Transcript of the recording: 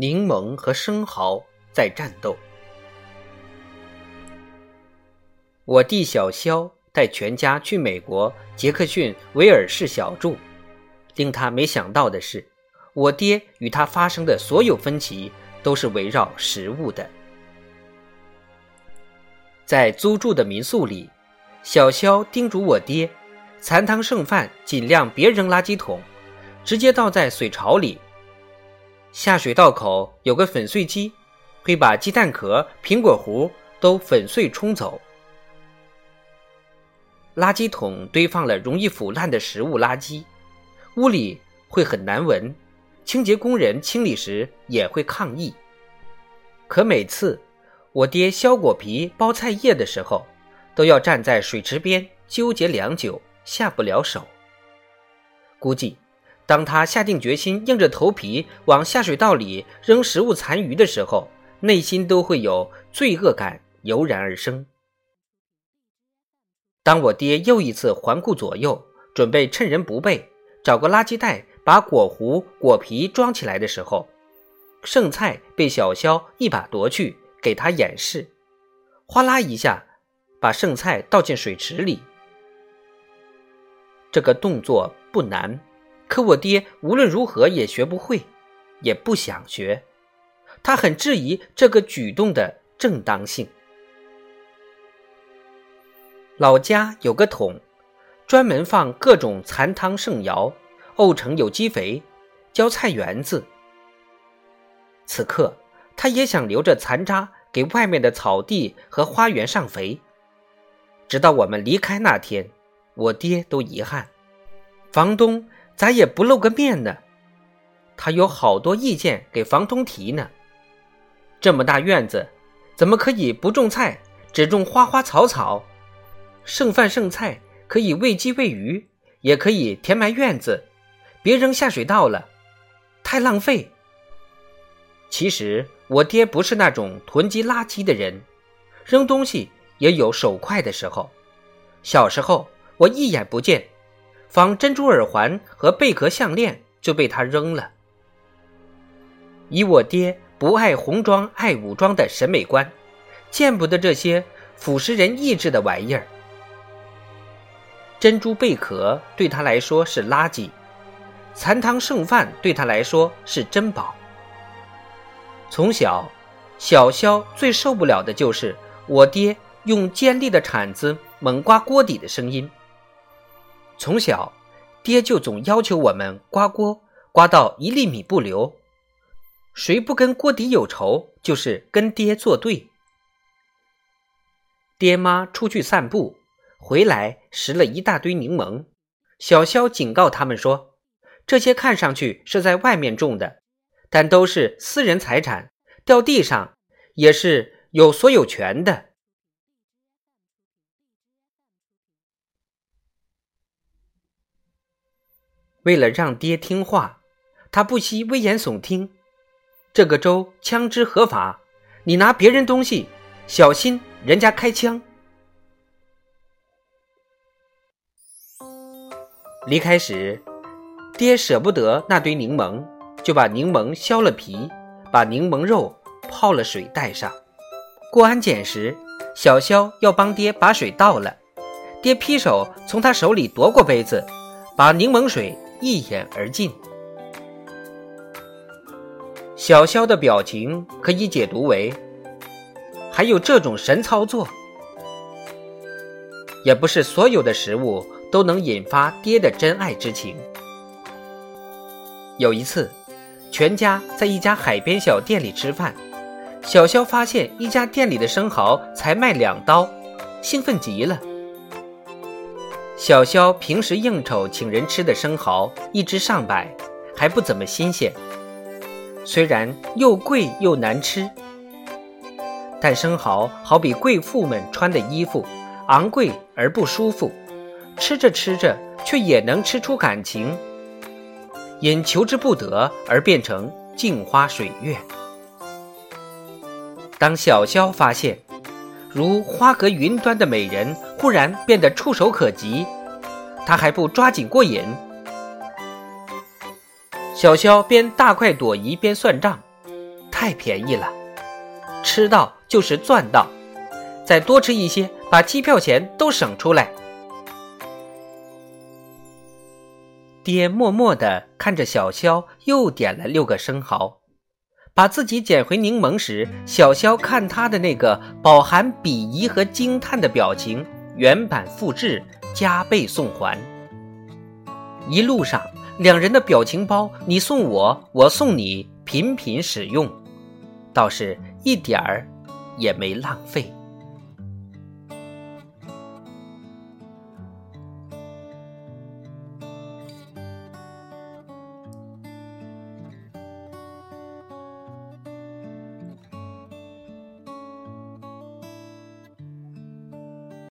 柠檬和生蚝在战斗。我弟小肖带全家去美国杰克逊维尔市小住，令他没想到的是，我爹与他发生的所有分歧都是围绕食物的。在租住的民宿里，小肖叮嘱我爹，残汤剩饭尽量别扔垃圾桶，直接倒在水槽里。下水道口有个粉碎机，会把鸡蛋壳、苹果核都粉碎冲走。垃圾桶堆放了容易腐烂的食物垃圾，屋里会很难闻，清洁工人清理时也会抗议。可每次我爹削果皮、剥菜叶的时候，都要站在水池边纠结良久，下不了手。估计。当他下定决心，硬着头皮往下水道里扔食物残余的时候，内心都会有罪恶感油然而生。当我爹又一次环顾左右，准备趁人不备找个垃圾袋把果核、果皮装起来的时候，剩菜被小肖一把夺去，给他演示，哗啦一下把剩菜倒进水池里。这个动作不难。可我爹无论如何也学不会，也不想学，他很质疑这个举动的正当性。老家有个桶，专门放各种残汤剩肴，沤成有机肥，浇菜园子。此刻，他也想留着残渣给外面的草地和花园上肥。直到我们离开那天，我爹都遗憾，房东。咋也不露个面呢？他有好多意见给房东提呢。这么大院子，怎么可以不种菜，只种花花草草？剩饭剩菜可以喂鸡喂鱼，也可以填埋院子，别扔下水道了，太浪费。其实我爹不是那种囤积垃圾的人，扔东西也有手快的时候。小时候我一眼不见。仿珍珠耳环和贝壳项链就被他扔了。以我爹不爱红装爱武装的审美观，见不得这些腐蚀人意志的玩意儿。珍珠贝壳对他来说是垃圾，残汤剩饭对他来说是珍宝。从小，小肖最受不了的就是我爹用尖利的铲子猛刮锅底的声音。从小，爹就总要求我们刮锅，刮到一粒米不留。谁不跟锅底有仇，就是跟爹作对。爹妈出去散步，回来拾了一大堆柠檬。小肖警告他们说：“这些看上去是在外面种的，但都是私人财产，掉地上也是有所有权的。”为了让爹听话，他不惜危言耸听。这个州枪支合法，你拿别人东西，小心人家开枪。离开时，爹舍不得那堆柠檬，就把柠檬削了皮，把柠檬肉泡了水带上。过安检时，小肖要帮爹把水倒了，爹劈手从他手里夺过杯子，把柠檬水。一饮而尽。小肖的表情可以解读为：还有这种神操作。也不是所有的食物都能引发爹的真爱之情。有一次，全家在一家海边小店里吃饭，小肖发现一家店里的生蚝才卖两刀，兴奋极了。小肖平时应酬请人吃的生蚝，一只上百，还不怎么新鲜。虽然又贵又难吃，但生蚝好比贵妇们穿的衣服，昂贵而不舒服。吃着吃着，却也能吃出感情，因求之不得而变成镜花水月。当小肖发现。如花隔云端的美人忽然变得触手可及，他还不抓紧过瘾。小肖边大快朵颐边算账，太便宜了，吃到就是赚到，再多吃一些，把机票钱都省出来。爹默默地看着小肖，又点了六个生蚝。把自己捡回柠檬时，小肖看他的那个饱含鄙夷和惊叹的表情，原版复制，加倍送还。一路上，两人的表情包，你送我，我送你，频频使用，倒是一点儿也没浪费。